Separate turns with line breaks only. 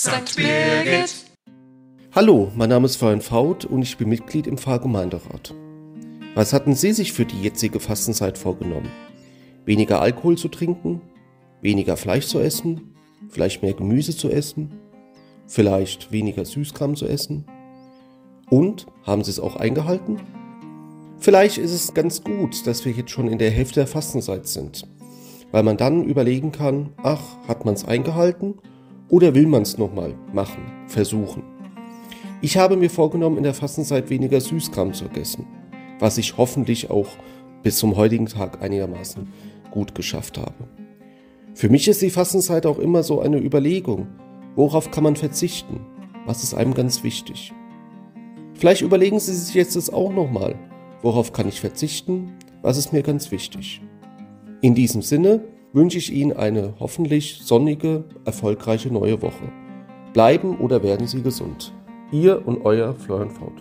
St. Birgit.
Hallo, mein Name ist Florian Faut und ich bin Mitglied im Pfarrgemeinderat. Was hatten Sie sich für die jetzige Fastenzeit vorgenommen? Weniger Alkohol zu trinken? Weniger Fleisch zu essen? Vielleicht mehr Gemüse zu essen? Vielleicht weniger Süßkram zu essen? Und haben Sie es auch eingehalten? Vielleicht ist es ganz gut, dass wir jetzt schon in der Hälfte der Fastenzeit sind, weil man dann überlegen kann, ach, hat man es eingehalten oder will man es nochmal machen, versuchen. Ich habe mir vorgenommen, in der Fastenzeit weniger Süßkram zu essen, was ich hoffentlich auch bis zum heutigen Tag einigermaßen gut geschafft habe. Für mich ist die Fastenzeit auch immer so eine Überlegung, worauf kann man verzichten, was ist einem ganz wichtig. Vielleicht überlegen Sie sich jetzt das auch nochmal, worauf kann ich verzichten, was ist mir ganz wichtig. In diesem Sinne wünsche ich Ihnen eine hoffentlich sonnige, erfolgreiche neue Woche. Bleiben oder werden Sie gesund. Ihr und euer Florian Faut.